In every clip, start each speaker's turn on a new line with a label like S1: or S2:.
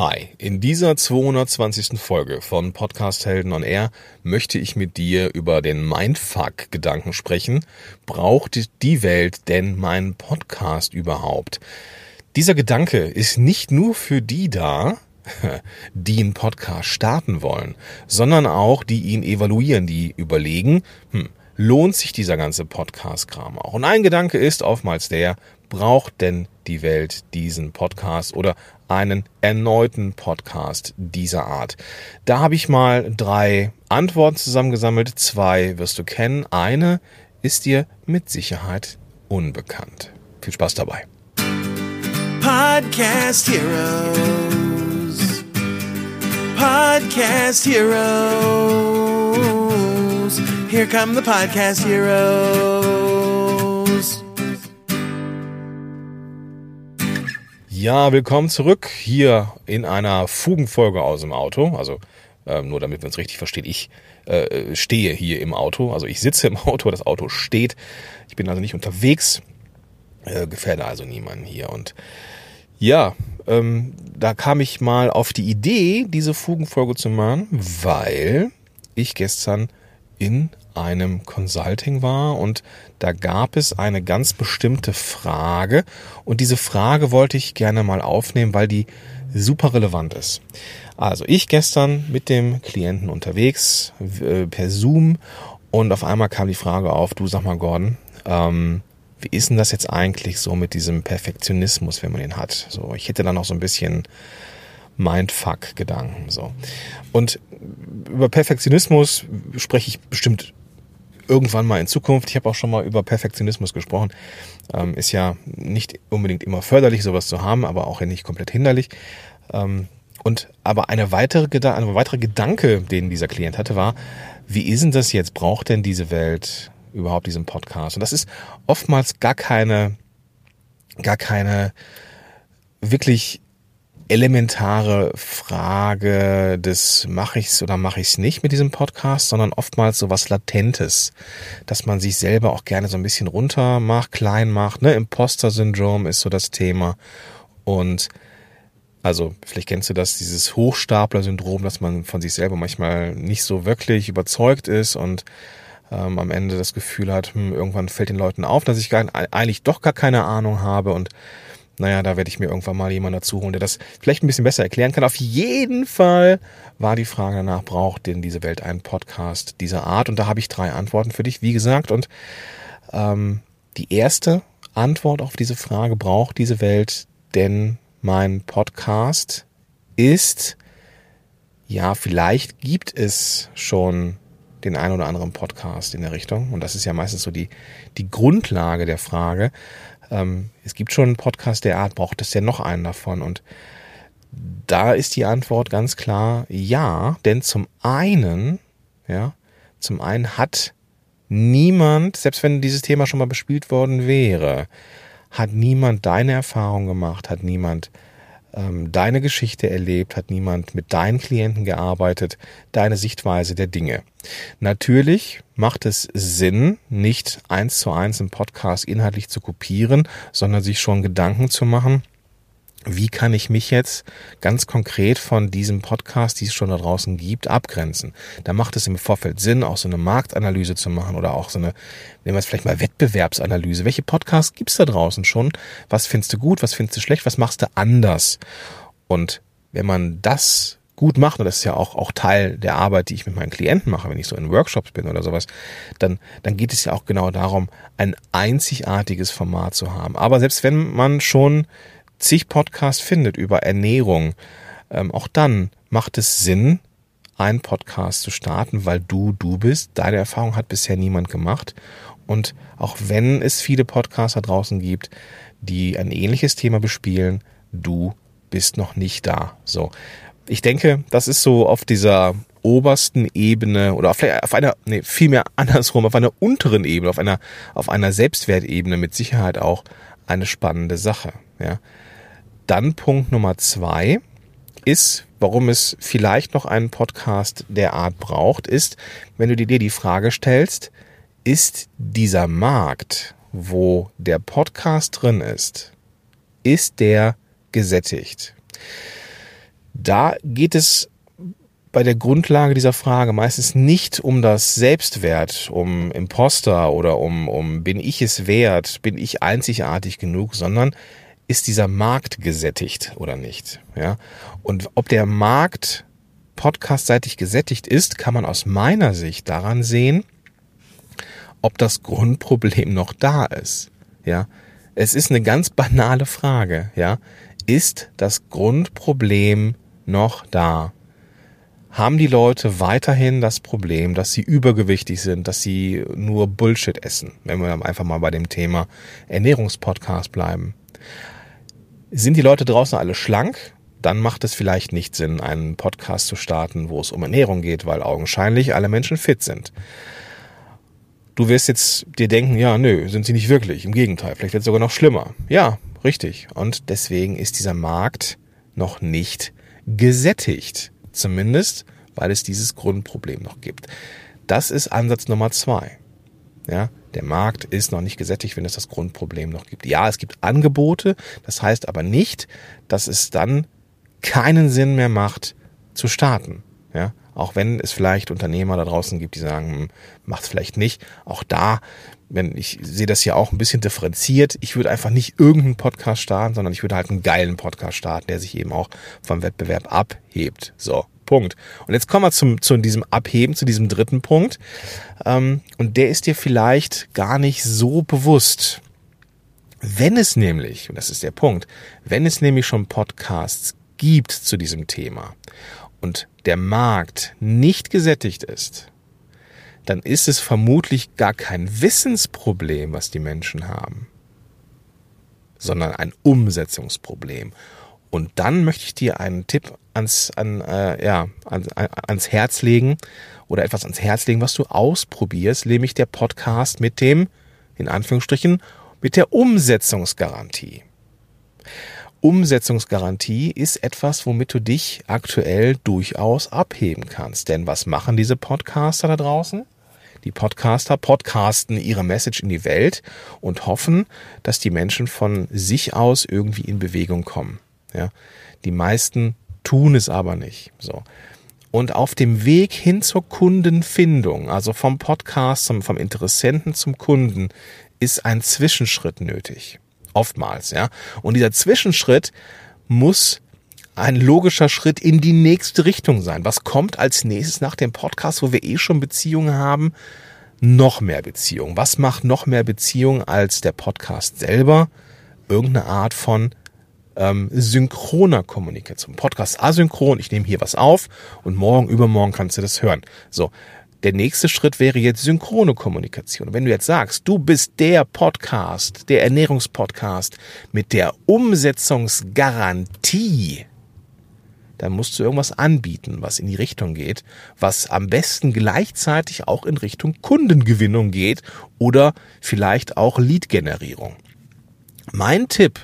S1: Hi, in dieser 220. Folge von Podcast Helden on Air möchte ich mit dir über den Mindfuck-Gedanken sprechen. Braucht die Welt denn meinen Podcast überhaupt? Dieser Gedanke ist nicht nur für die da, die einen Podcast starten wollen, sondern auch die ihn evaluieren, die überlegen, hm, lohnt sich dieser ganze Podcast-Kram auch? Und ein Gedanke ist oftmals der, braucht denn die Welt diesen Podcast oder einen erneuten Podcast dieser Art? Da habe ich mal drei Antworten zusammengesammelt. Zwei wirst du kennen. Eine ist dir mit Sicherheit unbekannt. Viel Spaß dabei.
S2: Podcast Heroes. Podcast Heroes. Here come the Podcast Heroes.
S1: Ja, willkommen zurück hier in einer Fugenfolge aus dem Auto. Also ähm, nur damit wir uns richtig verstehen, ich äh, stehe hier im Auto. Also ich sitze im Auto, das Auto steht. Ich bin also nicht unterwegs, äh, gefährde also niemanden hier. Und ja, ähm, da kam ich mal auf die Idee, diese Fugenfolge zu machen, weil ich gestern in einem Consulting war und da gab es eine ganz bestimmte Frage und diese Frage wollte ich gerne mal aufnehmen, weil die super relevant ist. Also ich gestern mit dem Klienten unterwegs äh, per Zoom und auf einmal kam die Frage auf, du sag mal Gordon, ähm, wie ist denn das jetzt eigentlich so mit diesem Perfektionismus, wenn man ihn hat? So, ich hätte da noch so ein bisschen Mindfuck-Gedanken. So. Und über Perfektionismus spreche ich bestimmt irgendwann mal in Zukunft. Ich habe auch schon mal über Perfektionismus gesprochen. Ähm, ist ja nicht unbedingt immer förderlich, sowas zu haben, aber auch nicht komplett hinderlich. Ähm, und aber eine weitere, ein weiterer Gedanke, den dieser Klient hatte, war, wie ist denn das jetzt? Braucht denn diese Welt überhaupt diesen Podcast? Und das ist oftmals gar keine, gar keine wirklich elementare Frage des mache ich's oder mache ich's nicht mit diesem Podcast, sondern oftmals so was Latentes, dass man sich selber auch gerne so ein bisschen runter macht, klein macht. Ne? Imposter-Syndrom ist so das Thema. Und also vielleicht kennst du das, dieses Hochstapler-Syndrom, dass man von sich selber manchmal nicht so wirklich überzeugt ist und ähm, am Ende das Gefühl hat, hm, irgendwann fällt den Leuten auf, dass ich gar, eigentlich doch gar keine Ahnung habe und naja, da werde ich mir irgendwann mal jemanden dazu holen, der das vielleicht ein bisschen besser erklären kann. Auf jeden Fall war die Frage danach, braucht denn diese Welt einen Podcast dieser Art? Und da habe ich drei Antworten für dich, wie gesagt. Und ähm, die erste Antwort auf diese Frage, braucht diese Welt denn mein Podcast, ist, ja, vielleicht gibt es schon den ein oder anderen Podcast in der Richtung. Und das ist ja meistens so die, die Grundlage der Frage ähm, es gibt schon einen Podcast der Art, braucht es denn noch einen davon? Und da ist die Antwort ganz klar ja, denn zum einen, ja, zum einen hat niemand, selbst wenn dieses Thema schon mal bespielt worden wäre, hat niemand deine Erfahrung gemacht, hat niemand ähm, deine Geschichte erlebt, hat niemand mit deinen Klienten gearbeitet, deine Sichtweise der Dinge. Natürlich macht es Sinn, nicht eins zu eins im Podcast inhaltlich zu kopieren, sondern sich schon Gedanken zu machen, wie kann ich mich jetzt ganz konkret von diesem Podcast, die es schon da draußen gibt, abgrenzen? Da macht es im Vorfeld Sinn, auch so eine Marktanalyse zu machen oder auch so eine, nehmen wir es vielleicht mal Wettbewerbsanalyse. Welche Podcasts gibt's da draußen schon? Was findest du gut? Was findest du schlecht? Was machst du anders? Und wenn man das gut macht, und das ist ja auch, auch Teil der Arbeit, die ich mit meinen Klienten mache, wenn ich so in Workshops bin oder sowas, dann, dann geht es ja auch genau darum, ein einzigartiges Format zu haben. Aber selbst wenn man schon zig Podcasts findet über Ernährung, ähm, auch dann macht es Sinn, einen Podcast zu starten, weil du du bist. Deine Erfahrung hat bisher niemand gemacht. Und auch wenn es viele Podcasts da draußen gibt, die ein ähnliches Thema bespielen, du bist noch nicht da. So. Ich denke, das ist so auf dieser obersten Ebene oder auf, auf einer, nee, vielmehr andersrum, auf einer unteren Ebene, auf einer, auf einer Selbstwertebene mit Sicherheit auch eine spannende Sache. Ja. Dann Punkt Nummer zwei ist, warum es vielleicht noch einen Podcast der Art braucht, ist, wenn du dir die Frage stellst, ist dieser Markt, wo der Podcast drin ist, ist der gesättigt? Da geht es bei der Grundlage dieser Frage meistens nicht um das Selbstwert, um Imposter oder um, um bin ich es wert, bin ich einzigartig genug, sondern ist dieser Markt gesättigt oder nicht? Ja? Und ob der Markt podcastseitig gesättigt ist, kann man aus meiner Sicht daran sehen, ob das Grundproblem noch da ist. Ja, es ist eine ganz banale Frage. Ja, ist das Grundproblem noch da? Haben die Leute weiterhin das Problem, dass sie übergewichtig sind, dass sie nur Bullshit essen? Wenn wir einfach mal bei dem Thema Ernährungspodcast bleiben. Sind die Leute draußen alle schlank? Dann macht es vielleicht nicht Sinn, einen Podcast zu starten, wo es um Ernährung geht, weil augenscheinlich alle Menschen fit sind. Du wirst jetzt dir denken, ja, nö, sind sie nicht wirklich. Im Gegenteil, vielleicht wird es sogar noch schlimmer. Ja, richtig. Und deswegen ist dieser Markt noch nicht gesättigt. Zumindest, weil es dieses Grundproblem noch gibt. Das ist Ansatz Nummer zwei. Ja, der Markt ist noch nicht gesättigt, wenn es das Grundproblem noch gibt. Ja, es gibt Angebote. Das heißt aber nicht, dass es dann keinen Sinn mehr macht, zu starten. Ja, auch wenn es vielleicht Unternehmer da draußen gibt, die sagen, hm, macht's vielleicht nicht. Auch da, wenn ich sehe das ja auch ein bisschen differenziert. Ich würde einfach nicht irgendeinen Podcast starten, sondern ich würde halt einen geilen Podcast starten, der sich eben auch vom Wettbewerb abhebt. So, Punkt. Und jetzt kommen wir zum, zu diesem Abheben, zu diesem dritten Punkt. Ähm, und der ist dir vielleicht gar nicht so bewusst. Wenn es nämlich, und das ist der Punkt, wenn es nämlich schon Podcasts gibt zu diesem Thema und der Markt nicht gesättigt ist, dann ist es vermutlich gar kein Wissensproblem, was die Menschen haben, sondern ein Umsetzungsproblem. Und dann möchte ich dir einen Tipp ans, an, äh, ja, ans, ans Herz legen oder etwas ans Herz legen, was du ausprobierst, nämlich der Podcast mit dem, in Anführungsstrichen, mit der Umsetzungsgarantie. Umsetzungsgarantie ist etwas, womit du dich aktuell durchaus abheben kannst. Denn was machen diese Podcaster da draußen? Die Podcaster podcasten ihre Message in die Welt und hoffen, dass die Menschen von sich aus irgendwie in Bewegung kommen. Ja, die meisten tun es aber nicht. So. Und auf dem Weg hin zur Kundenfindung, also vom Podcast, vom Interessenten zum Kunden, ist ein Zwischenschritt nötig. Oftmals, ja. Und dieser Zwischenschritt muss ein logischer Schritt in die nächste Richtung sein. Was kommt als nächstes nach dem Podcast, wo wir eh schon Beziehungen haben? Noch mehr Beziehungen. Was macht noch mehr Beziehungen als der Podcast selber? Irgendeine Art von ähm, synchroner Kommunikation. Podcast asynchron, ich nehme hier was auf und morgen, übermorgen kannst du das hören. So, der nächste Schritt wäre jetzt synchrone Kommunikation. Wenn du jetzt sagst, du bist der Podcast, der Ernährungspodcast mit der Umsetzungsgarantie, dann musst du irgendwas anbieten, was in die Richtung geht, was am besten gleichzeitig auch in Richtung Kundengewinnung geht oder vielleicht auch Lead-Generierung. Mein Tipp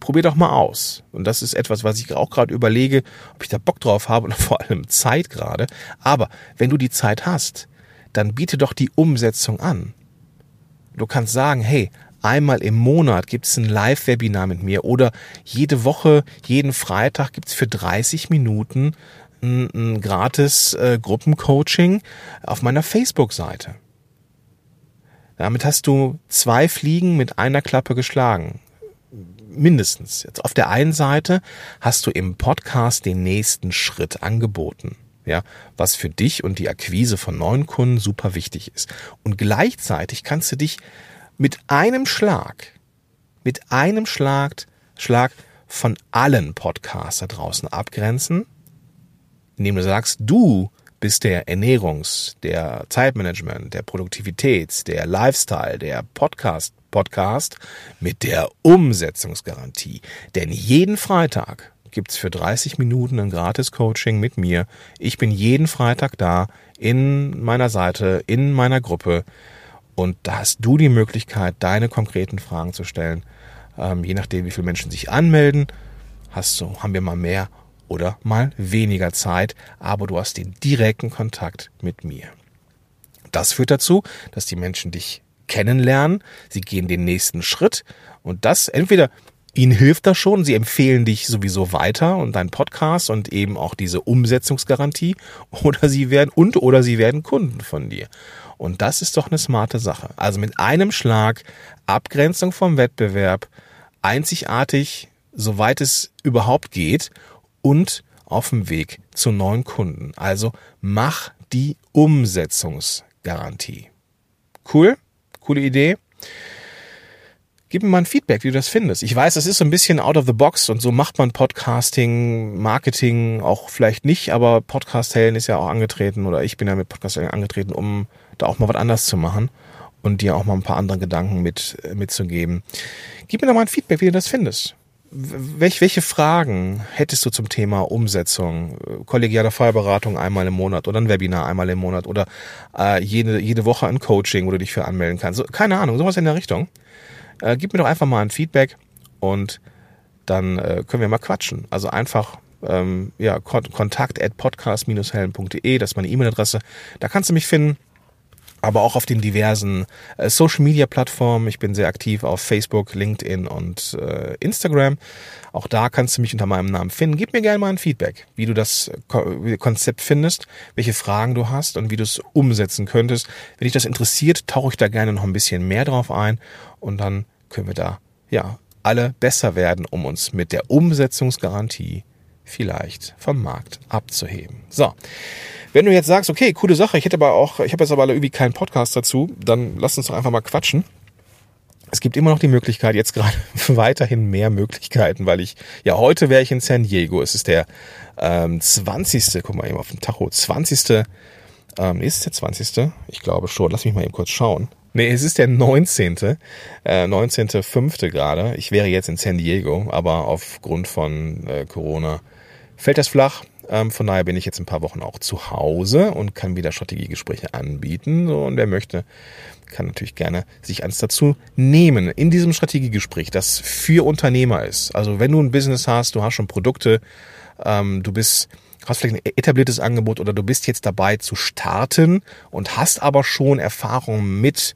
S1: probier doch mal aus. Und das ist etwas, was ich auch gerade überlege, ob ich da Bock drauf habe und vor allem Zeit gerade. Aber wenn du die Zeit hast, dann biete doch die Umsetzung an. Du kannst sagen, hey, einmal im Monat gibt es ein Live-Webinar mit mir oder jede Woche, jeden Freitag gibt es für 30 Minuten ein, ein gratis äh, Gruppencoaching auf meiner Facebook-Seite. Damit hast du zwei Fliegen mit einer Klappe geschlagen mindestens. Jetzt auf der einen Seite hast du im Podcast den nächsten Schritt angeboten. Ja, was für dich und die Akquise von neuen Kunden super wichtig ist. Und gleichzeitig kannst du dich mit einem Schlag, mit einem Schlag, Schlag von allen Podcasts da draußen abgrenzen, indem du sagst, du bist der Ernährungs-, der Zeitmanagement, der Produktivitäts-, der Lifestyle, der Podcast Podcast mit der Umsetzungsgarantie. Denn jeden Freitag gibt's für 30 Minuten ein Gratis-Coaching mit mir. Ich bin jeden Freitag da in meiner Seite, in meiner Gruppe. Und da hast du die Möglichkeit, deine konkreten Fragen zu stellen. Ähm, je nachdem, wie viele Menschen sich anmelden, hast du, haben wir mal mehr oder mal weniger Zeit, aber du hast den direkten Kontakt mit mir. Das führt dazu, dass die Menschen dich kennenlernen, sie gehen den nächsten Schritt und das entweder Ihnen hilft das schon. Sie empfehlen dich sowieso weiter und deinen Podcast und eben auch diese Umsetzungsgarantie. Oder sie werden und oder sie werden Kunden von dir. Und das ist doch eine smarte Sache. Also mit einem Schlag Abgrenzung vom Wettbewerb, einzigartig, soweit es überhaupt geht und auf dem Weg zu neuen Kunden. Also mach die Umsetzungsgarantie. Cool? Coole Idee? Gib mir mal ein Feedback, wie du das findest. Ich weiß, das ist so ein bisschen out of the box und so macht man Podcasting, Marketing auch vielleicht nicht, aber Podcast Helden ist ja auch angetreten oder ich bin ja mit Podcast Helden angetreten, um da auch mal was anders zu machen und dir auch mal ein paar andere Gedanken mit, mitzugeben. Gib mir doch mal ein Feedback, wie du das findest. Welch, welche Fragen hättest du zum Thema Umsetzung, kollegiale Feuerberatung einmal im Monat oder ein Webinar einmal im Monat oder äh, jede, jede Woche ein Coaching, wo du dich für anmelden kannst? So, keine Ahnung, sowas in der Richtung. Äh, gib mir doch einfach mal ein Feedback und dann äh, können wir mal quatschen. Also einfach ähm, ja, kontakt at podcast-helm.de, das ist meine E-Mail-Adresse. Da kannst du mich finden aber auch auf den diversen äh, Social Media Plattformen. Ich bin sehr aktiv auf Facebook, LinkedIn und äh, Instagram. Auch da kannst du mich unter meinem Namen finden. Gib mir gerne mal ein Feedback, wie du das Ko Konzept findest, welche Fragen du hast und wie du es umsetzen könntest. Wenn dich das interessiert, tauche ich da gerne noch ein bisschen mehr drauf ein und dann können wir da ja alle besser werden, um uns mit der Umsetzungsgarantie vielleicht vom Markt abzuheben. So. Wenn du jetzt sagst, okay, coole Sache, ich hätte aber auch, ich habe jetzt aber irgendwie keinen Podcast dazu, dann lass uns doch einfach mal quatschen. Es gibt immer noch die Möglichkeit, jetzt gerade weiterhin mehr Möglichkeiten, weil ich, ja, heute wäre ich in San Diego. Es ist der ähm, 20. Guck mal eben auf dem Tacho. 20. Ähm, ist der 20. Ich glaube schon. Lass mich mal eben kurz schauen. Nee, es ist der 19. Äh, 19.5. gerade. Ich wäre jetzt in San Diego, aber aufgrund von äh, Corona fällt das flach. Ähm, von daher bin ich jetzt ein paar Wochen auch zu Hause und kann wieder Strategiegespräche anbieten. So, und wer möchte, kann natürlich gerne sich eins dazu nehmen. In diesem Strategiegespräch, das für Unternehmer ist. Also wenn du ein Business hast, du hast schon Produkte, ähm, du bist hast vielleicht ein etabliertes Angebot oder du bist jetzt dabei zu starten und hast aber schon Erfahrung mit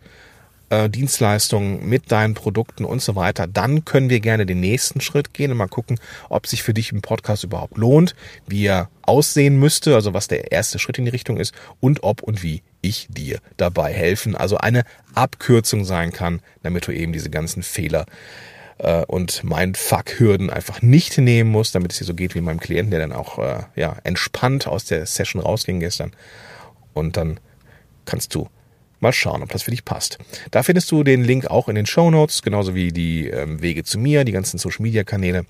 S1: äh, Dienstleistungen, mit deinen Produkten und so weiter, dann können wir gerne den nächsten Schritt gehen und mal gucken, ob sich für dich ein Podcast überhaupt lohnt, wie er aussehen müsste, also was der erste Schritt in die Richtung ist und ob und wie ich dir dabei helfen, also eine Abkürzung sein kann, damit du eben diese ganzen Fehler äh, und mein Fuck-Hürden einfach nicht nehmen musst, damit es dir so geht wie meinem Klienten, der dann auch äh, ja, entspannt aus der Session rausging gestern. Und dann kannst du Mal schauen, ob das für dich passt. Da findest du den Link auch in den Show Notes, genauso wie die ähm, Wege zu mir, die ganzen Social Media Kanäle.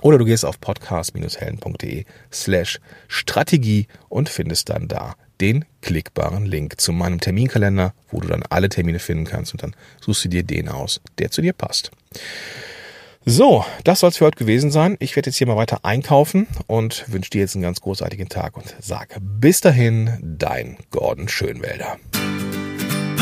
S1: Oder du gehst auf podcast-helden.de slash Strategie und findest dann da den klickbaren Link zu meinem Terminkalender, wo du dann alle Termine finden kannst und dann suchst du dir den aus, der zu dir passt. So, das soll es für heute gewesen sein. Ich werde jetzt hier mal weiter einkaufen und wünsche dir jetzt einen ganz großartigen Tag und sage bis dahin, dein Gordon Schönwälder.